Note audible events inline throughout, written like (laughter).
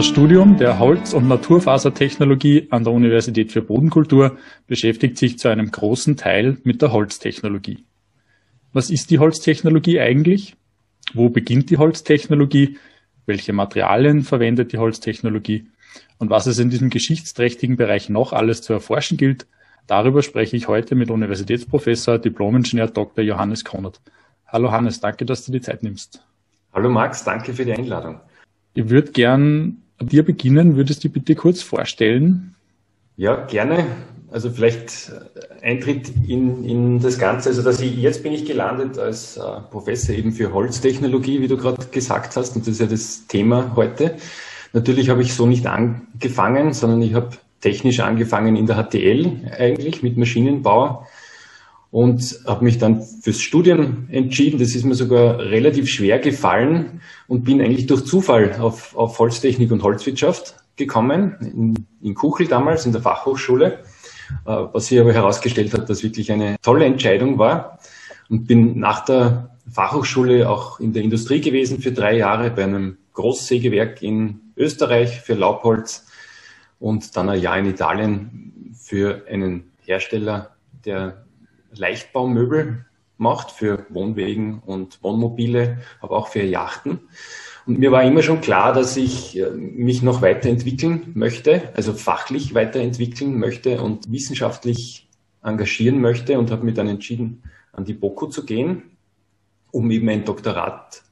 Das Studium der Holz- und Naturfasertechnologie an der Universität für Bodenkultur beschäftigt sich zu einem großen Teil mit der Holztechnologie. Was ist die Holztechnologie eigentlich? Wo beginnt die Holztechnologie? Welche Materialien verwendet die Holztechnologie? Und was es in diesem geschichtsträchtigen Bereich noch alles zu erforschen gilt, darüber spreche ich heute mit Universitätsprofessor, Diplomingenieur Dr. Johannes Konert. Hallo Hannes, danke, dass du die Zeit nimmst. Hallo Max, danke für die Einladung. Ich würde gern dir beginnen. Würdest du bitte kurz vorstellen? Ja, gerne. Also vielleicht Eintritt in, in das Ganze. Also dass ich, jetzt bin ich gelandet als äh, Professor eben für Holztechnologie, wie du gerade gesagt hast. Und das ist ja das Thema heute. Natürlich habe ich so nicht angefangen, sondern ich habe technisch angefangen in der HTL eigentlich mit Maschinenbau und habe mich dann fürs Studium entschieden. Das ist mir sogar relativ schwer gefallen und bin eigentlich durch Zufall auf, auf Holztechnik und Holzwirtschaft gekommen, in, in Kuchel damals, in der Fachhochschule, äh, was sich aber herausgestellt hat, dass wirklich eine tolle Entscheidung war und bin nach der Fachhochschule auch in der Industrie gewesen für drei Jahre bei einem Großsägewerk in Österreich für Laubholz und dann ein Jahr in Italien für einen Hersteller, der Leichtbaumöbel macht für Wohnwegen und Wohnmobile, aber auch für Yachten. Und mir war immer schon klar, dass ich äh, mich noch weiterentwickeln möchte, also fachlich weiterentwickeln möchte und wissenschaftlich engagieren möchte und habe mir dann entschieden, an die BOKU zu gehen, um eben ein Doktorat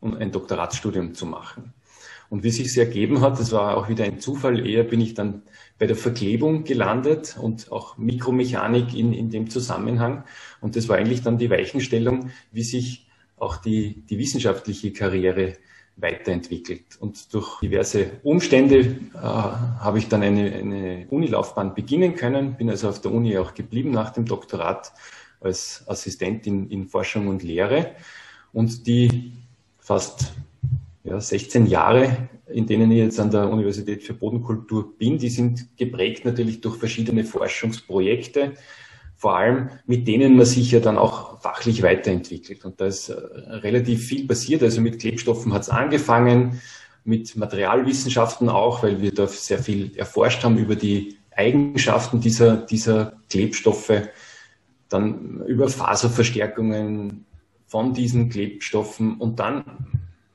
und ein Doktoratsstudium zu machen. Und wie sich es ergeben hat, das war auch wieder ein Zufall, eher bin ich dann bei der Verklebung gelandet und auch Mikromechanik in, in dem Zusammenhang. Und das war eigentlich dann die Weichenstellung, wie sich auch die, die wissenschaftliche Karriere weiterentwickelt. Und durch diverse Umstände äh, habe ich dann eine, eine Unilaufbahn beginnen können, bin also auf der Uni auch geblieben nach dem Doktorat als Assistent in, in Forschung und Lehre. Und die fast ja, 16 Jahre, in denen ich jetzt an der Universität für Bodenkultur bin, die sind geprägt natürlich durch verschiedene Forschungsprojekte, vor allem mit denen man sich ja dann auch fachlich weiterentwickelt. Und da ist äh, relativ viel passiert. Also mit Klebstoffen hat es angefangen, mit Materialwissenschaften auch, weil wir da sehr viel erforscht haben über die Eigenschaften dieser, dieser Klebstoffe, dann über Faserverstärkungen von diesen Klebstoffen und dann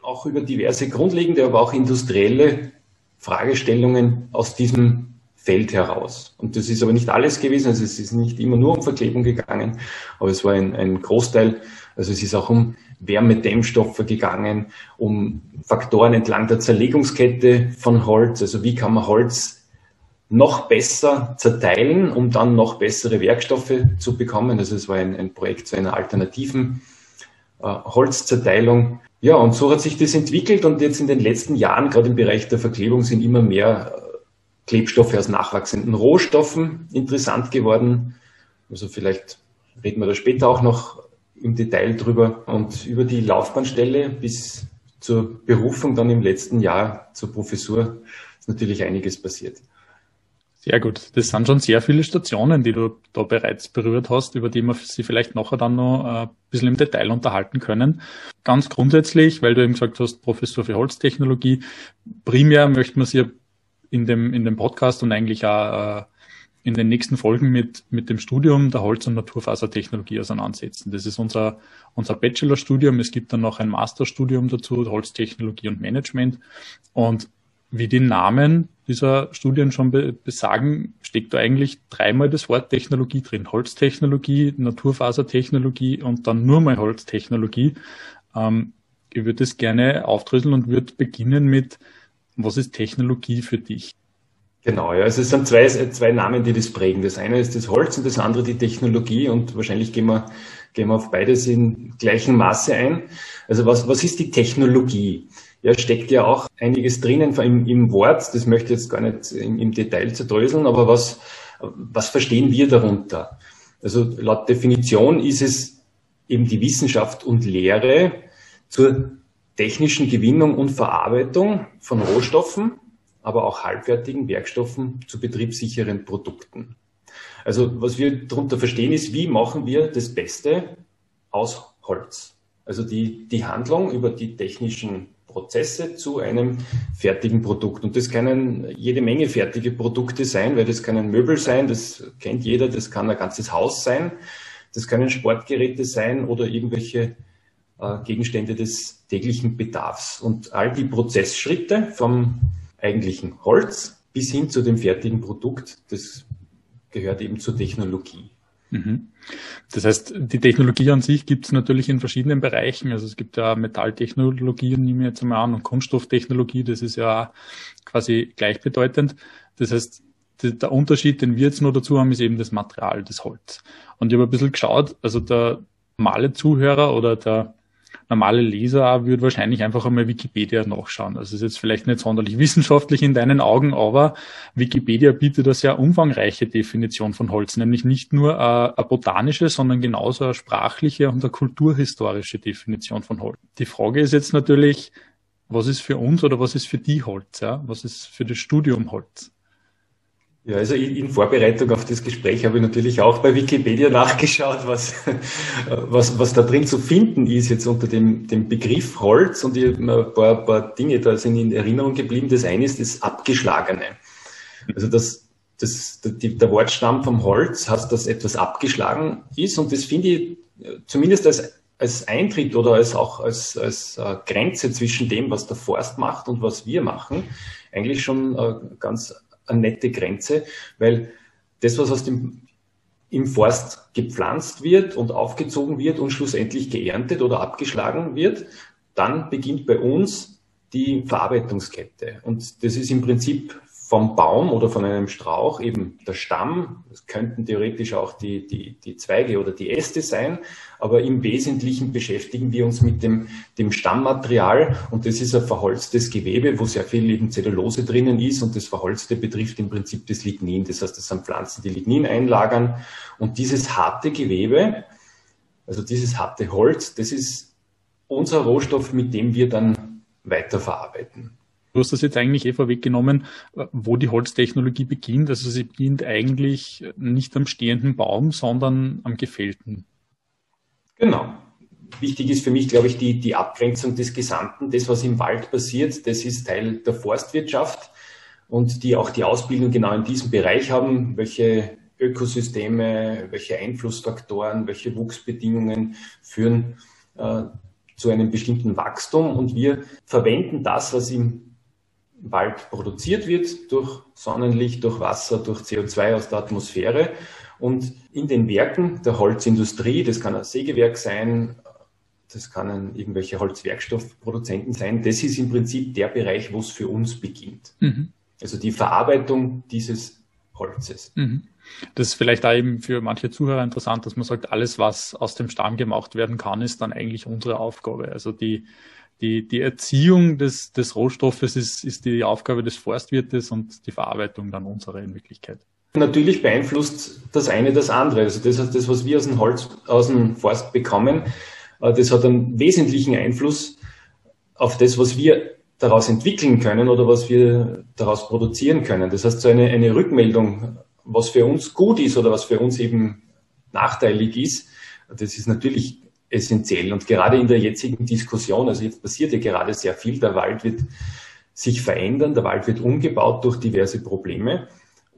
auch über diverse grundlegende, aber auch industrielle Fragestellungen aus diesem Feld heraus. Und das ist aber nicht alles gewesen, also es ist nicht immer nur um Verklebung gegangen, aber es war ein, ein Großteil, also es ist auch um Wärmedämmstoffe gegangen, um Faktoren entlang der Zerlegungskette von Holz, also wie kann man Holz noch besser zerteilen, um dann noch bessere Werkstoffe zu bekommen. Also es war ein, ein Projekt zu einer alternativen äh, Holzzerteilung. Ja, und so hat sich das entwickelt und jetzt in den letzten Jahren, gerade im Bereich der Verklebung, sind immer mehr äh, Klebstoffe aus nachwachsenden Rohstoffen interessant geworden. Also vielleicht reden wir da später auch noch im Detail drüber. Und über die Laufbahnstelle bis zur Berufung dann im letzten Jahr zur Professur ist natürlich einiges passiert. Sehr gut. Das sind schon sehr viele Stationen, die du da bereits berührt hast, über die wir sie vielleicht nachher dann noch äh, ein bisschen im Detail unterhalten können. Ganz grundsätzlich, weil du eben gesagt hast, Professor für Holztechnologie, primär möchte man sich in dem, in dem Podcast und eigentlich auch äh, in den nächsten Folgen mit, mit dem Studium der Holz- und Naturfasertechnologie auseinandersetzen. Das ist unser, unser Bachelorstudium. Es gibt dann noch ein Masterstudium dazu, Holztechnologie und Management. Und wie die Namen dieser Studien schon besagen, steckt da eigentlich dreimal das Wort Technologie drin. Holztechnologie, Naturfasertechnologie und dann nur mal Holztechnologie. Ähm, ich würde das gerne aufdröseln und würde beginnen mit, was ist Technologie für dich? Genau, ja. Also es sind zwei, zwei Namen, die das prägen. Das eine ist das Holz und das andere die Technologie und wahrscheinlich gehen wir, gehen wir auf beides in gleichem Maße ein. Also was, was ist die Technologie? Ja, steckt ja auch einiges drinnen im, im Wort. Das möchte ich jetzt gar nicht im, im Detail zerdröseln, aber was, was verstehen wir darunter? Also laut Definition ist es eben die Wissenschaft und Lehre zur technischen Gewinnung und Verarbeitung von Rohstoffen, aber auch halbwertigen Werkstoffen zu betriebssicheren Produkten. Also was wir darunter verstehen ist, wie machen wir das Beste aus Holz? Also die, die Handlung über die technischen Prozesse zu einem fertigen Produkt. Und das können jede Menge fertige Produkte sein, weil das können Möbel sein, das kennt jeder, das kann ein ganzes Haus sein, das können Sportgeräte sein oder irgendwelche äh, Gegenstände des täglichen Bedarfs. Und all die Prozessschritte vom eigentlichen Holz bis hin zu dem fertigen Produkt, das gehört eben zur Technologie. Mhm. Das heißt, die Technologie an sich gibt es natürlich in verschiedenen Bereichen. Also es gibt ja Metalltechnologie, nehme ich jetzt einmal an, und Kunststofftechnologie, das ist ja quasi gleichbedeutend. Das heißt, der Unterschied, den wir jetzt nur dazu haben, ist eben das Material, das Holz. Und ich habe ein bisschen geschaut, also der normale Zuhörer oder der normale Leser würde wahrscheinlich einfach einmal Wikipedia nachschauen. Also ist jetzt vielleicht nicht sonderlich wissenschaftlich in deinen Augen, aber Wikipedia bietet eine sehr umfangreiche Definition von Holz, nämlich nicht nur eine, eine botanische, sondern genauso eine sprachliche und eine kulturhistorische Definition von Holz. Die Frage ist jetzt natürlich, was ist für uns oder was ist für die Holz? Ja? Was ist für das Studium Holz? Ja, also in Vorbereitung auf das Gespräch habe ich natürlich auch bei Wikipedia (laughs) nachgeschaut, was, was, was da drin zu finden ist jetzt unter dem, dem Begriff Holz und ich ein paar, paar Dinge da sind in Erinnerung geblieben. Das eine ist das Abgeschlagene. Also das, das, der Wortstamm vom Holz heißt, dass etwas abgeschlagen ist und das finde ich zumindest als, als Eintritt oder als auch als, als äh, Grenze zwischen dem, was der Forst macht und was wir machen, eigentlich schon äh, ganz eine nette Grenze, weil das, was aus dem im Forst gepflanzt wird und aufgezogen wird und schlussendlich geerntet oder abgeschlagen wird, dann beginnt bei uns die Verarbeitungskette. Und das ist im Prinzip vom Baum oder von einem Strauch eben der Stamm. Es könnten theoretisch auch die, die, die Zweige oder die Äste sein, aber im Wesentlichen beschäftigen wir uns mit dem, dem Stammmaterial und das ist ein verholztes Gewebe, wo sehr viel eben Zellulose drinnen ist und das Verholzte betrifft im Prinzip das Lignin. Das heißt, das sind Pflanzen, die Lignin einlagern und dieses harte Gewebe, also dieses harte Holz, das ist unser Rohstoff, mit dem wir dann weiterverarbeiten. Du hast das jetzt eigentlich eh vorweggenommen, wo die Holztechnologie beginnt. Also sie beginnt eigentlich nicht am stehenden Baum, sondern am gefällten. Genau. Wichtig ist für mich, glaube ich, die, die Abgrenzung des Gesamten. Das, was im Wald passiert, das ist Teil der Forstwirtschaft und die auch die Ausbildung genau in diesem Bereich haben, welche Ökosysteme, welche Einflussfaktoren, welche Wuchsbedingungen führen äh, zu einem bestimmten Wachstum. Und wir verwenden das, was im Wald produziert wird durch Sonnenlicht, durch Wasser, durch CO2 aus der Atmosphäre. Und in den Werken der Holzindustrie, das kann ein Sägewerk sein, das kann irgendwelche Holzwerkstoffproduzenten sein, das ist im Prinzip der Bereich, wo es für uns beginnt. Mhm. Also die Verarbeitung dieses Holzes. Mhm. Das ist vielleicht auch eben für manche Zuhörer interessant, dass man sagt, alles, was aus dem Stamm gemacht werden kann, ist dann eigentlich unsere Aufgabe. Also die, die, die Erziehung des, des Rohstoffes ist, ist die Aufgabe des Forstwirtes und die Verarbeitung dann unsere in Wirklichkeit. Natürlich beeinflusst das eine das andere. Also das das, was wir aus dem Holz, aus dem Forst bekommen, äh, das hat einen wesentlichen Einfluss auf das, was wir daraus entwickeln können oder was wir daraus produzieren können. Das heißt, so eine, eine Rückmeldung, was für uns gut ist oder was für uns eben nachteilig ist, das ist natürlich essentiell. Und gerade in der jetzigen Diskussion, also jetzt passiert ja gerade sehr viel, der Wald wird sich verändern, der Wald wird umgebaut durch diverse Probleme.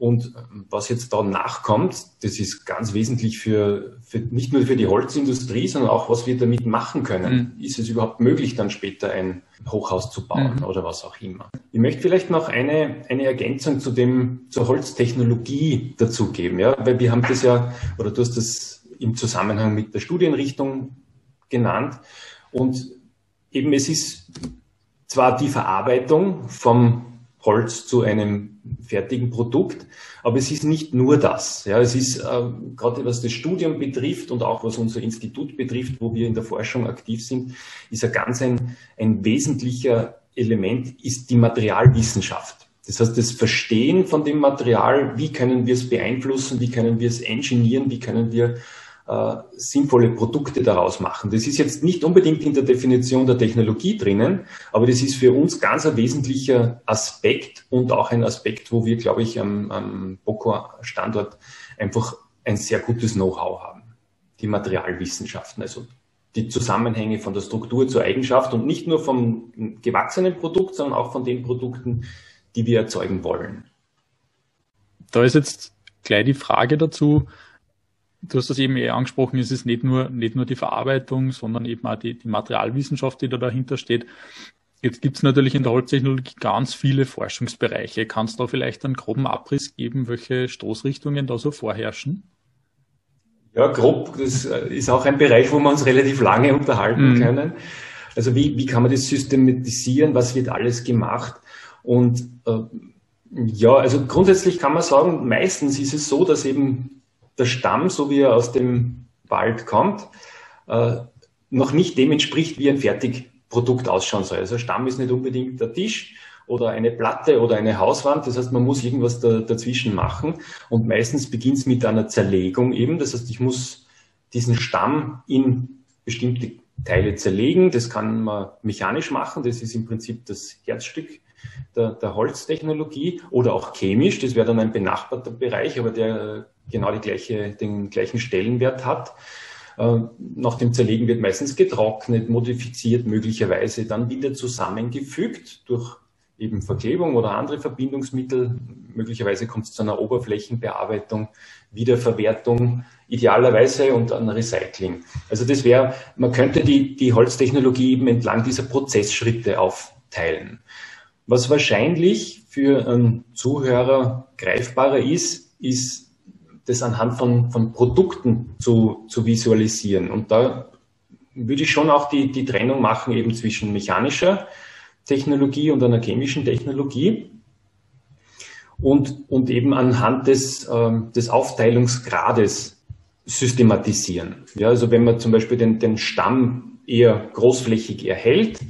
Und was jetzt da nachkommt, das ist ganz wesentlich für, für nicht nur für die Holzindustrie, sondern auch, was wir damit machen können. Mhm. Ist es überhaupt möglich, dann später ein Hochhaus zu bauen mhm. oder was auch immer? Ich möchte vielleicht noch eine, eine Ergänzung zu dem, zur Holztechnologie dazugeben, ja, weil wir haben das ja, oder du hast das im Zusammenhang mit der Studienrichtung genannt. Und eben es ist zwar die Verarbeitung vom Holz zu einem fertigen Produkt, aber es ist nicht nur das. Ja, es ist äh, gerade was das Studium betrifft und auch was unser Institut betrifft, wo wir in der Forschung aktiv sind, ist ein ganz ein, ein wesentlicher Element ist die Materialwissenschaft. Das heißt, das Verstehen von dem Material, wie können wir es beeinflussen, wie können wir es engineieren, wie können wir äh, sinnvolle Produkte daraus machen. Das ist jetzt nicht unbedingt in der Definition der Technologie drinnen, aber das ist für uns ganz ein wesentlicher Aspekt und auch ein Aspekt, wo wir, glaube ich, am, am Boko-Standort einfach ein sehr gutes Know-how haben. Die Materialwissenschaften, also die Zusammenhänge von der Struktur zur Eigenschaft und nicht nur vom gewachsenen Produkt, sondern auch von den Produkten, die wir erzeugen wollen. Da ist jetzt gleich die Frage dazu. Du hast das eben eh angesprochen, es ist nicht nur, nicht nur die Verarbeitung, sondern eben auch die, die Materialwissenschaft, die da dahinter steht. Jetzt gibt es natürlich in der Holztechnologie ganz viele Forschungsbereiche. Kannst du da vielleicht einen groben Abriss geben, welche Stoßrichtungen da so vorherrschen? Ja, grob, das ist auch ein Bereich, wo wir uns relativ lange unterhalten mhm. können. Also wie, wie kann man das systematisieren? Was wird alles gemacht? Und äh, ja, also grundsätzlich kann man sagen, meistens ist es so, dass eben der Stamm, so wie er aus dem Wald kommt, äh, noch nicht dem entspricht, wie ein Fertigprodukt ausschauen soll. Also Stamm ist nicht unbedingt der Tisch oder eine Platte oder eine Hauswand. Das heißt, man muss irgendwas da, dazwischen machen. Und meistens beginnt es mit einer Zerlegung eben. Das heißt, ich muss diesen Stamm in bestimmte Teile zerlegen. Das kann man mechanisch machen. Das ist im Prinzip das Herzstück der, der Holztechnologie oder auch chemisch. Das wäre dann ein benachbarter Bereich, aber der genau die gleiche, den gleichen Stellenwert hat. Äh, nach dem Zerlegen wird meistens getrocknet, modifiziert, möglicherweise dann wieder zusammengefügt durch eben Verklebung oder andere Verbindungsmittel. Möglicherweise kommt es zu einer Oberflächenbearbeitung, Wiederverwertung, idealerweise und ein Recycling. Also das wäre, man könnte die, die Holztechnologie eben entlang dieser Prozessschritte aufteilen. Was wahrscheinlich für einen Zuhörer greifbarer ist, ist das anhand von, von Produkten zu, zu visualisieren. Und da würde ich schon auch die, die Trennung machen eben zwischen mechanischer Technologie und einer chemischen Technologie und, und eben anhand des, äh, des Aufteilungsgrades systematisieren. Ja, also wenn man zum Beispiel den, den Stamm eher großflächig erhält,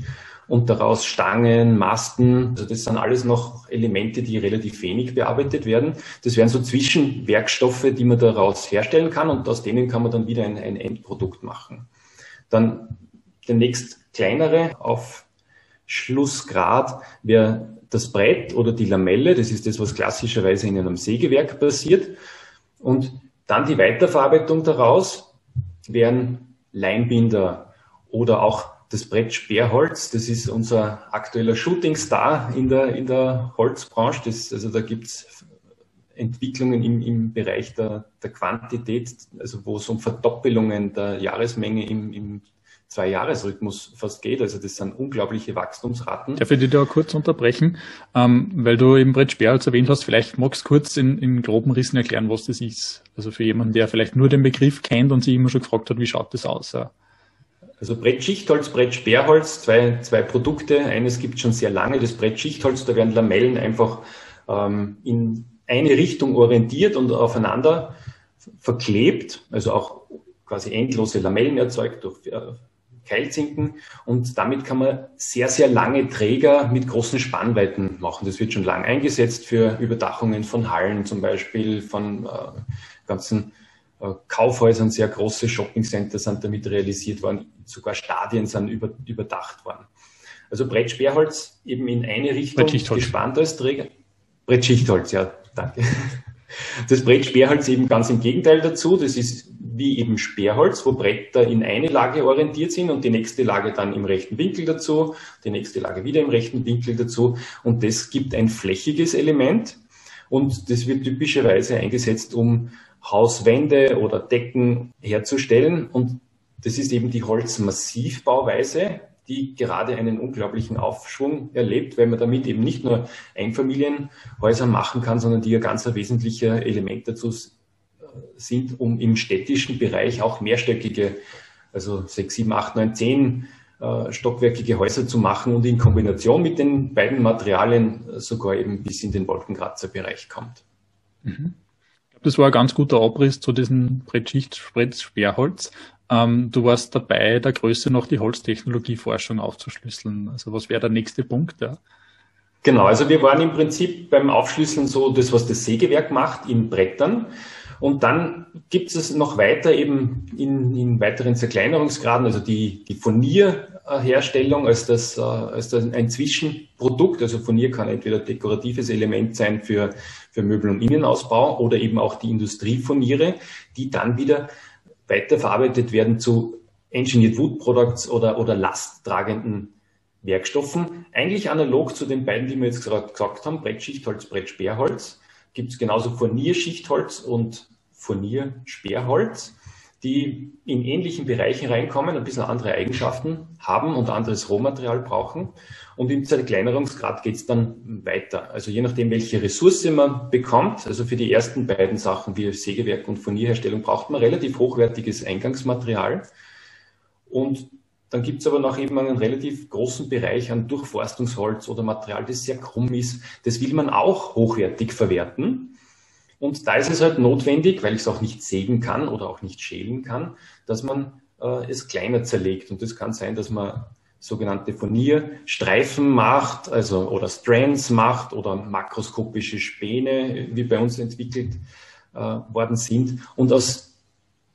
und daraus Stangen, Masten. Also das sind alles noch Elemente, die relativ wenig bearbeitet werden. Das wären so Zwischenwerkstoffe, die man daraus herstellen kann und aus denen kann man dann wieder ein, ein Endprodukt machen. Dann der nächst kleinere Aufschlussgrad wäre das Brett oder die Lamelle. Das ist das, was klassischerweise in einem Sägewerk passiert. Und dann die Weiterverarbeitung daraus wären Leinbinder oder auch das Brett Sperrholz, das ist unser aktueller Shootingstar in der, in der Holzbranche. Das, also da gibt's Entwicklungen im, im Bereich der, der Quantität, also wo es um Verdoppelungen der Jahresmenge im, im Zwei-Jahres-Rhythmus fast geht. Also das sind unglaubliche Wachstumsraten. Darf ich dich da kurz unterbrechen? Ähm, weil du eben Brett Sperrholz erwähnt hast, vielleicht magst du kurz in, in groben Rissen erklären, was das ist. Also für jemanden, der vielleicht nur den Begriff kennt und sich immer schon gefragt hat, wie schaut das aus? Ja. Also Brett Schichtholz, Brett Sperrholz, zwei, zwei Produkte. Eines gibt schon sehr lange, das Brett Schichtholz, da werden Lamellen einfach ähm, in eine Richtung orientiert und aufeinander verklebt, also auch quasi endlose Lamellen erzeugt durch äh, Keilzinken und damit kann man sehr, sehr lange Träger mit großen Spannweiten machen. Das wird schon lang eingesetzt für Überdachungen von Hallen zum Beispiel, von äh, ganzen Kaufhäusern, sehr große Shoppingcenter sind damit realisiert worden, sogar Stadien sind über, überdacht worden. Also Brettsperrholz eben in eine Richtung gespannt als Träger. Brettschichtholz, ja, danke. (laughs) Das Brettsperrholz eben ganz im Gegenteil dazu. Das ist wie eben Sperrholz, wo Bretter in eine Lage orientiert sind und die nächste Lage dann im rechten Winkel dazu, die nächste Lage wieder im rechten Winkel dazu. Und das gibt ein flächiges Element. Und das wird typischerweise eingesetzt, um Hauswände oder Decken herzustellen. Und das ist eben die Holzmassivbauweise, die gerade einen unglaublichen Aufschwung erlebt, weil man damit eben nicht nur Einfamilienhäuser machen kann, sondern die ja ganz ein wesentlicher Element dazu äh, sind, um im städtischen Bereich auch mehrstöckige, also sechs, sieben, acht, neun, zehn äh, stockwerkige Häuser zu machen und in Kombination mit den beiden Materialien sogar eben bis in den Wolkenkratzer-Bereich kommt. Mhm. Das war ein ganz guter Abriss zu diesem Brettschicht-Sperrholz. Ähm, du warst dabei, der Größe noch die Holztechnologieforschung aufzuschlüsseln. Also was wäre der nächste Punkt? Ja? Genau, also wir waren im Prinzip beim Aufschlüsseln so das, was das Sägewerk macht, in Brettern. Und dann gibt es noch weiter eben in, in weiteren Zerkleinerungsgraden, also die, die Furnierherstellung als, das, äh, als das ein Zwischenprodukt. Also Furnier kann entweder dekoratives Element sein für, für Möbel- und Innenausbau oder eben auch die Industriefurniere, die dann wieder weiterverarbeitet werden zu Engineered Wood Products oder, oder lasttragenden Werkstoffen. Eigentlich analog zu den beiden, die wir jetzt gerade gesagt haben, Brettschichtholz, Brettsperrholz, gibt es genauso Furnierschichtholz und Furniersperrholz die in ähnlichen Bereichen reinkommen, ein bisschen andere Eigenschaften haben und anderes Rohmaterial brauchen. Und im Zerkleinerungsgrad geht es dann weiter. Also je nachdem, welche Ressource man bekommt, also für die ersten beiden Sachen wie Sägewerk und Furnierherstellung braucht man relativ hochwertiges Eingangsmaterial. Und dann gibt es aber noch eben einen relativ großen Bereich an Durchforstungsholz oder Material, das sehr krumm ist. Das will man auch hochwertig verwerten. Und da ist es halt notwendig, weil ich es auch nicht sägen kann oder auch nicht schälen kann, dass man äh, es kleiner zerlegt. Und das kann sein, dass man sogenannte Furnierstreifen macht, also oder Strands macht oder makroskopische Späne, wie bei uns entwickelt äh, worden sind. Und aus,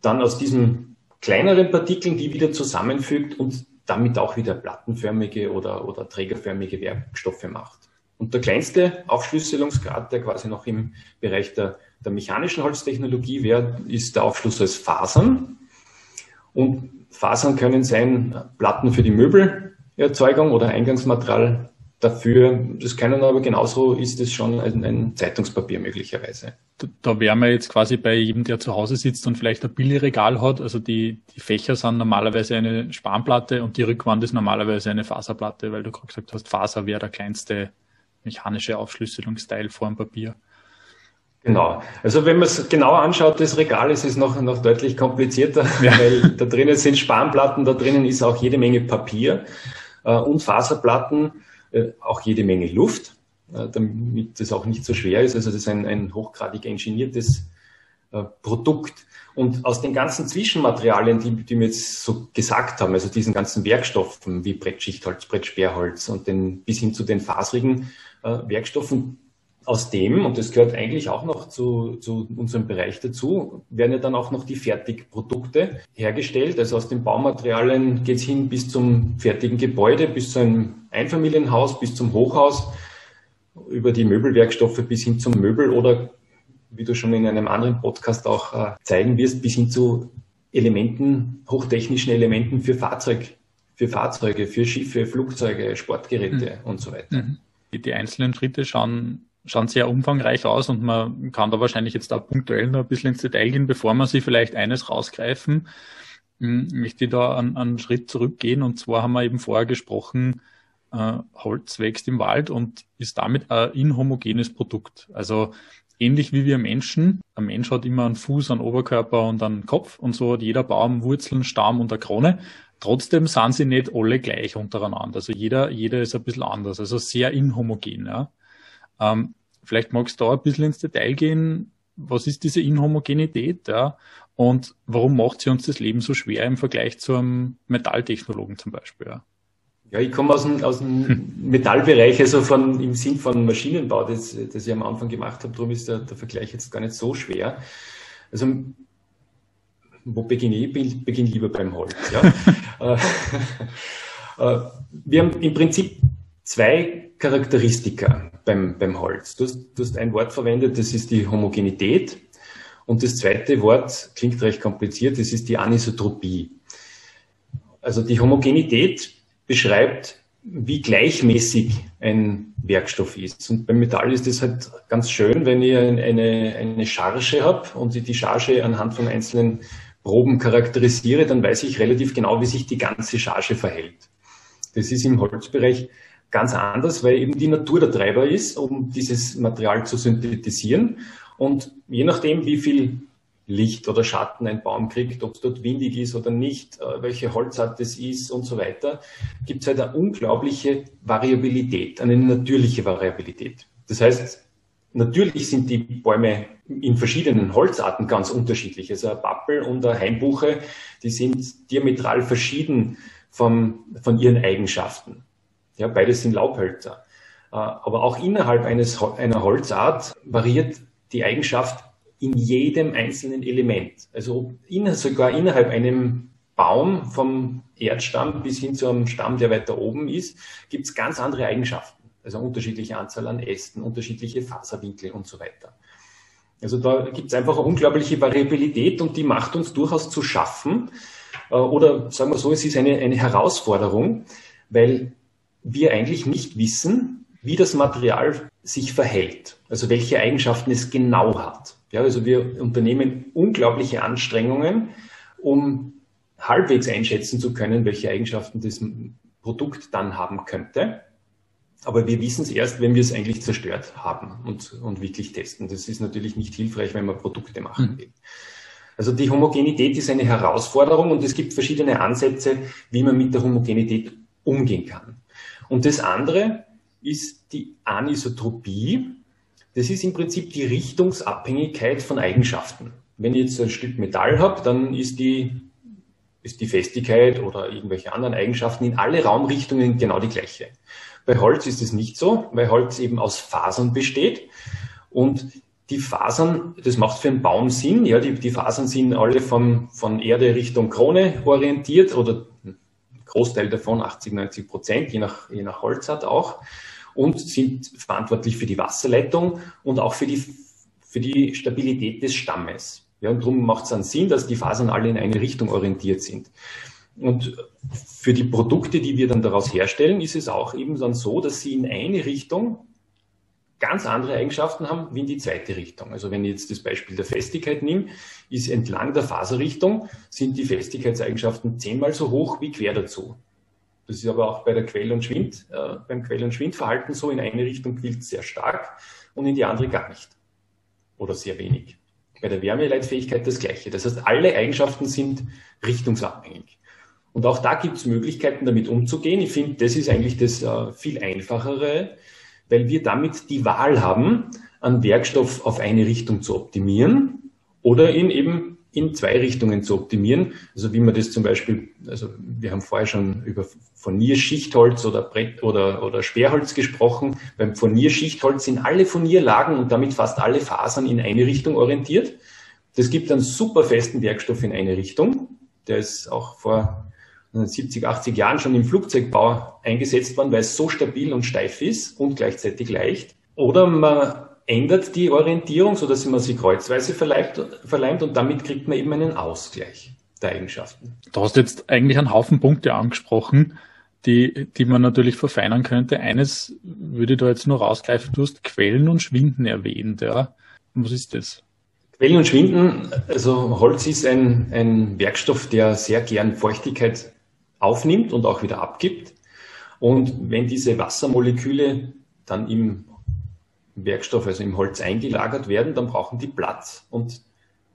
dann aus diesen kleineren Partikeln die wieder zusammenfügt und damit auch wieder plattenförmige oder, oder trägerförmige Werkstoffe macht. Und der kleinste Aufschlüsselungsgrad, der quasi noch im Bereich der, der mechanischen Holztechnologie wäre, ist der Aufschluss als Fasern. Und Fasern können sein Platten für die Möbelerzeugung oder Eingangsmaterial dafür. Das können aber genauso ist es schon ein, ein Zeitungspapier möglicherweise. Da, da wären wir jetzt quasi bei jedem, der zu Hause sitzt und vielleicht ein Billigregal hat. Also die, die Fächer sind normalerweise eine Spanplatte und die Rückwand ist normalerweise eine Faserplatte, weil du gerade gesagt hast, Faser wäre der kleinste mechanische Aufschlüsselungsteil vor dem Papier. Genau. Also wenn man es genau anschaut, das Regal ist es noch, noch deutlich komplizierter, ja. (laughs) weil da drinnen sind Spanplatten, da drinnen ist auch jede Menge Papier äh, und Faserplatten, äh, auch jede Menge Luft, äh, damit das auch nicht so schwer ist. Also das ist ein, ein hochgradig engineertes äh, Produkt. Und aus den ganzen Zwischenmaterialien, die, die wir jetzt so gesagt haben, also diesen ganzen Werkstoffen wie Brettschichtholz, Brettsperrholz und den, bis hin zu den fasrigen äh, Werkstoffen, aus dem, und das gehört eigentlich auch noch zu, zu unserem Bereich dazu, werden ja dann auch noch die Fertigprodukte hergestellt. Also aus den Baumaterialien geht es hin bis zum fertigen Gebäude, bis zu einem Einfamilienhaus, bis zum Hochhaus, über die Möbelwerkstoffe bis hin zum Möbel oder wie du schon in einem anderen Podcast auch äh, zeigen wirst, bis hin zu Elementen, hochtechnischen Elementen für Fahrzeug, für Fahrzeuge, für Schiffe, Flugzeuge, Sportgeräte mhm. und so weiter. Mhm. Die einzelnen Schritte schauen, schauen sehr umfangreich aus und man kann da wahrscheinlich jetzt auch punktuell noch ein bisschen ins Detail gehen, bevor wir sie vielleicht eines rausgreifen. Hm, möchte ich da einen, einen Schritt zurückgehen und zwar haben wir eben vorher gesprochen, äh, Holz wächst im Wald und ist damit ein inhomogenes Produkt. Also ähnlich wie wir Menschen. Ein Mensch hat immer einen Fuß, einen Oberkörper und einen Kopf und so hat jeder Baum Wurzeln, Stamm und eine Krone. Trotzdem sind sie nicht alle gleich untereinander. Also jeder, jeder ist ein bisschen anders, also sehr inhomogen. Ja. Ähm, vielleicht magst du da ein bisschen ins Detail gehen. Was ist diese Inhomogenität? Ja? Und warum macht sie uns das Leben so schwer im Vergleich zu einem Metalltechnologen zum Beispiel? Ja? Ja, ich komme aus dem, aus dem Metallbereich, also von, im Sinn von Maschinenbau, das, das ich am Anfang gemacht habe. Darum ist der, der Vergleich jetzt gar nicht so schwer. Also, wo beginne ich? Ich beginne lieber beim Holz. Ja? (laughs) Äh, (laughs) äh, wir haben im Prinzip zwei Charakteristika beim, beim Holz. Du hast, du hast ein Wort verwendet, das ist die Homogenität. Und das zweite Wort klingt recht kompliziert, das ist die Anisotropie. Also die Homogenität beschreibt, wie gleichmäßig ein Werkstoff ist. Und beim Metall ist es halt ganz schön, wenn ich eine, eine Charge habe und ich die Charge anhand von einzelnen Proben charakterisiere, dann weiß ich relativ genau, wie sich die ganze Charge verhält. Das ist im Holzbereich ganz anders, weil eben die Natur der Treiber ist, um dieses Material zu synthetisieren. Und je nachdem, wie viel Licht oder Schatten ein Baum kriegt, ob es dort windig ist oder nicht, äh, welche Holzart es ist und so weiter, gibt es halt eine unglaubliche Variabilität, eine natürliche Variabilität. Das heißt, natürlich sind die Bäume in verschiedenen Holzarten ganz unterschiedlich. Also ein Pappel und eine Heimbuche, die sind diametral verschieden vom, von ihren Eigenschaften. Ja, beides sind Laubhölzer. Äh, aber auch innerhalb eines, einer Holzart variiert die Eigenschaft in jedem einzelnen Element. Also in, sogar innerhalb einem Baum vom Erdstamm bis hin zu einem Stamm, der weiter oben ist, gibt es ganz andere Eigenschaften. Also unterschiedliche Anzahl an Ästen, unterschiedliche Faserwinkel und so weiter. Also da gibt es einfach eine unglaubliche Variabilität und die macht uns durchaus zu schaffen, Äh, oder sagen wir so, es ist eine, eine Herausforderung, weil wir eigentlich nicht wissen, wie das Material sich verhält, also welche Eigenschaften es genau hat. Ja, also wir unternehmen unglaubliche Anstrengungen, um halbwegs einschätzen zu können, welche Eigenschaften das Produkt dann haben könnte. Aber wir wissen es erst, wenn wir es eigentlich zerstört haben und, und wirklich testen. Das ist natürlich nicht hilfreich, wenn man Produkte machen hm. will. Also die Homogenität ist eine Herausforderung und es gibt verschiedene Ansätze, wie man mit der Homogenität umgehen kann. Und das andere ist die Anisotropie. Das ist im Prinzip die Richtungsabhängigkeit von Eigenschaften. Wenn ich jetzt ein Stück Metall habe, dann ist die, ist die Festigkeit oder irgendwelche anderen Eigenschaften in alle Raumrichtungen genau die gleiche. Bei Holz ist es nicht so, weil Holz eben aus Fasern besteht. Und die Fasern, das macht für einen Baum Sinn. Ja, die, die Fasern sind alle von, von Erde Richtung Krone orientiert oder Großteil davon, 80, 90 Prozent, je nach, je nach Holzart auch, und sind verantwortlich für die Wasserleitung und auch für die, für die Stabilität des Stammes. Ja, und darum macht es einen Sinn, dass die Fasern alle in eine Richtung orientiert sind. Und für die Produkte, die wir dann daraus herstellen, ist es auch eben dann so, dass sie in eine Richtung ganz andere Eigenschaften haben wie in die zweite Richtung. Also wenn ich jetzt das Beispiel der Festigkeit nehme, ist entlang der Faserrichtung sind die Festigkeitseigenschaften zehnmal so hoch wie quer dazu. Das ist aber auch bei der Quell- und Schwind, äh, beim Quell- und Schwindverhalten so. In eine Richtung quillt sehr stark und in die andere gar nicht. Oder sehr wenig. Bei der Wärmeleitfähigkeit das Gleiche. Das heißt, alle Eigenschaften sind richtungsabhängig. Und auch da gibt es Möglichkeiten, damit umzugehen. Ich finde, das ist eigentlich das äh, viel einfachere, weil wir damit die Wahl haben, einen Werkstoff auf eine Richtung zu optimieren oder ihn eben in zwei Richtungen zu optimieren. Also wie man das zum Beispiel, also wir haben vorher schon über Furnierschichtholz oder Brett oder, oder Sperrholz gesprochen. Beim Furnierschichtholz sind alle Furnierlagen und damit fast alle Fasern in eine Richtung orientiert. Das gibt einen super festen Werkstoff in eine Richtung. Der ist auch vor 70, 80 Jahren schon im Flugzeugbau eingesetzt worden, weil es so stabil und steif ist und gleichzeitig leicht. Oder man ändert die Orientierung, so dass man sie kreuzweise verleimt, verleimt und damit kriegt man eben einen Ausgleich der Eigenschaften. Du hast jetzt eigentlich einen Haufen Punkte angesprochen, die, die man natürlich verfeinern könnte. Eines würde ich da jetzt nur rausgreifen. Du hast Quellen und Schwinden erwähnt, ja. Was ist das? Quellen und Schwinden, also Holz ist ein, ein Werkstoff, der sehr gern Feuchtigkeit aufnimmt und auch wieder abgibt. Und wenn diese Wassermoleküle dann im Werkstoff, also im Holz eingelagert werden, dann brauchen die Platz und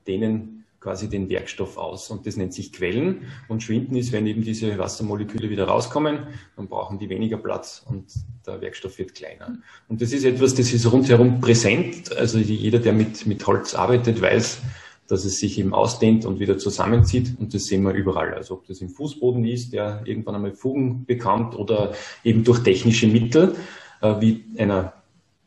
dehnen quasi den Werkstoff aus. Und das nennt sich Quellen. Und Schwinden ist, wenn eben diese Wassermoleküle wieder rauskommen, dann brauchen die weniger Platz und der Werkstoff wird kleiner. Und das ist etwas, das ist rundherum präsent. Also jeder, der mit, mit Holz arbeitet, weiß, dass es sich eben ausdehnt und wieder zusammenzieht. Und das sehen wir überall. Also ob das im Fußboden ist, der irgendwann einmal Fugen bekommt oder eben durch technische Mittel äh, wie einer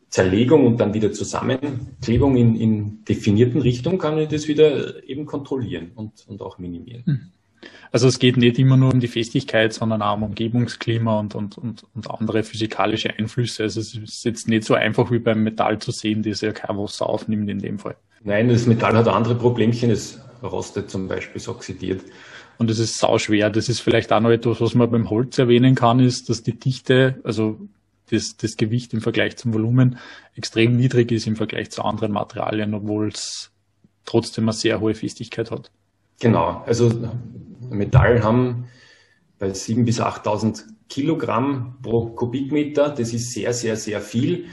Zerlegung und dann wieder Zusammenklebung in, in definierten Richtungen kann ich das wieder eben kontrollieren und, und auch minimieren. Also es geht nicht immer nur um die Festigkeit, sondern auch um Umgebungsklima und, und, und, und andere physikalische Einflüsse. Also es ist jetzt nicht so einfach wie beim Metall zu sehen, das ja kein Wasser aufnimmt in dem Fall. Nein, das Metall hat andere Problemchen. Es rostet zum Beispiel, es oxidiert. Und es ist sauschwer. Das ist vielleicht auch noch etwas, was man beim Holz erwähnen kann, ist, dass die Dichte, also das, das Gewicht im Vergleich zum Volumen extrem niedrig ist im Vergleich zu anderen Materialien, obwohl es trotzdem eine sehr hohe Festigkeit hat. Genau. Also Metall haben bei 7.000 bis 8.000 Kilogramm pro Kubikmeter. Das ist sehr, sehr, sehr viel.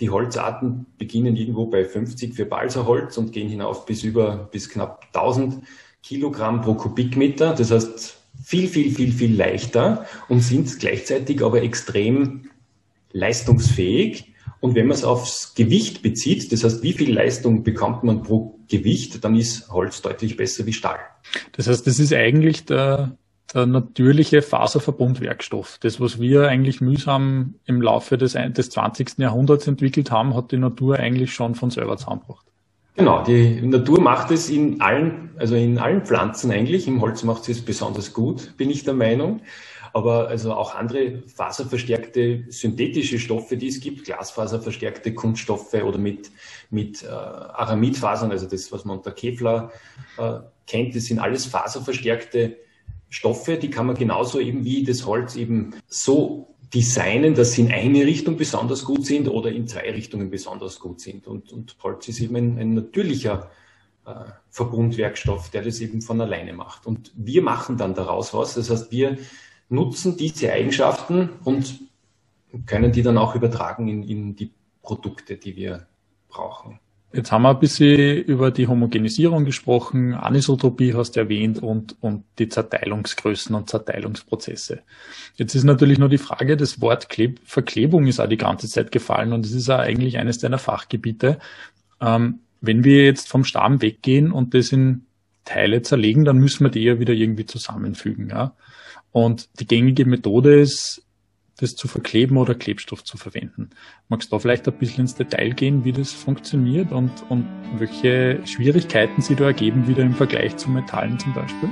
Die Holzarten beginnen irgendwo bei 50 für Balsaholz und gehen hinauf bis über, bis knapp 1000 Kilogramm pro Kubikmeter. Das heißt, viel, viel, viel, viel leichter und sind gleichzeitig aber extrem leistungsfähig. Und wenn man es aufs Gewicht bezieht, das heißt, wie viel Leistung bekommt man pro Gewicht, dann ist Holz deutlich besser wie Stahl. Das heißt, das ist eigentlich der, der natürliche Faserverbundwerkstoff. Das, was wir eigentlich mühsam im Laufe des, des 20. Jahrhunderts entwickelt haben, hat die Natur eigentlich schon von selber zusammengebracht. Genau, die Natur macht es in allen, also in allen Pflanzen eigentlich. Im Holz macht sie es besonders gut, bin ich der Meinung. Aber also auch andere faserverstärkte synthetische Stoffe, die es gibt, Glasfaserverstärkte Kunststoffe oder mit, mit äh, Aramidfasern, also das, was man unter Kevlar äh, kennt, das sind alles faserverstärkte Stoffe, die kann man genauso eben wie das Holz eben so designen, dass sie in eine Richtung besonders gut sind oder in zwei Richtungen besonders gut sind. Und, und Holz ist eben ein, ein natürlicher äh, Verbundwerkstoff, der das eben von alleine macht. Und wir machen dann daraus was. Das heißt, wir nutzen diese Eigenschaften und können die dann auch übertragen in, in die Produkte, die wir brauchen. Jetzt haben wir ein bisschen über die Homogenisierung gesprochen, Anisotropie hast du erwähnt und, und die Zerteilungsgrößen und Zerteilungsprozesse. Jetzt ist natürlich nur die Frage, das Wort Kleb Verklebung ist auch die ganze Zeit gefallen und es ist auch eigentlich eines deiner Fachgebiete. Ähm, wenn wir jetzt vom Stamm weggehen und das in Teile zerlegen, dann müssen wir die ja wieder irgendwie zusammenfügen. Ja? Und die gängige Methode ist, das zu verkleben oder Klebstoff zu verwenden. Magst du da vielleicht ein bisschen ins Detail gehen, wie das funktioniert und, und welche Schwierigkeiten sie da ergeben, wieder im Vergleich zu Metallen zum Beispiel?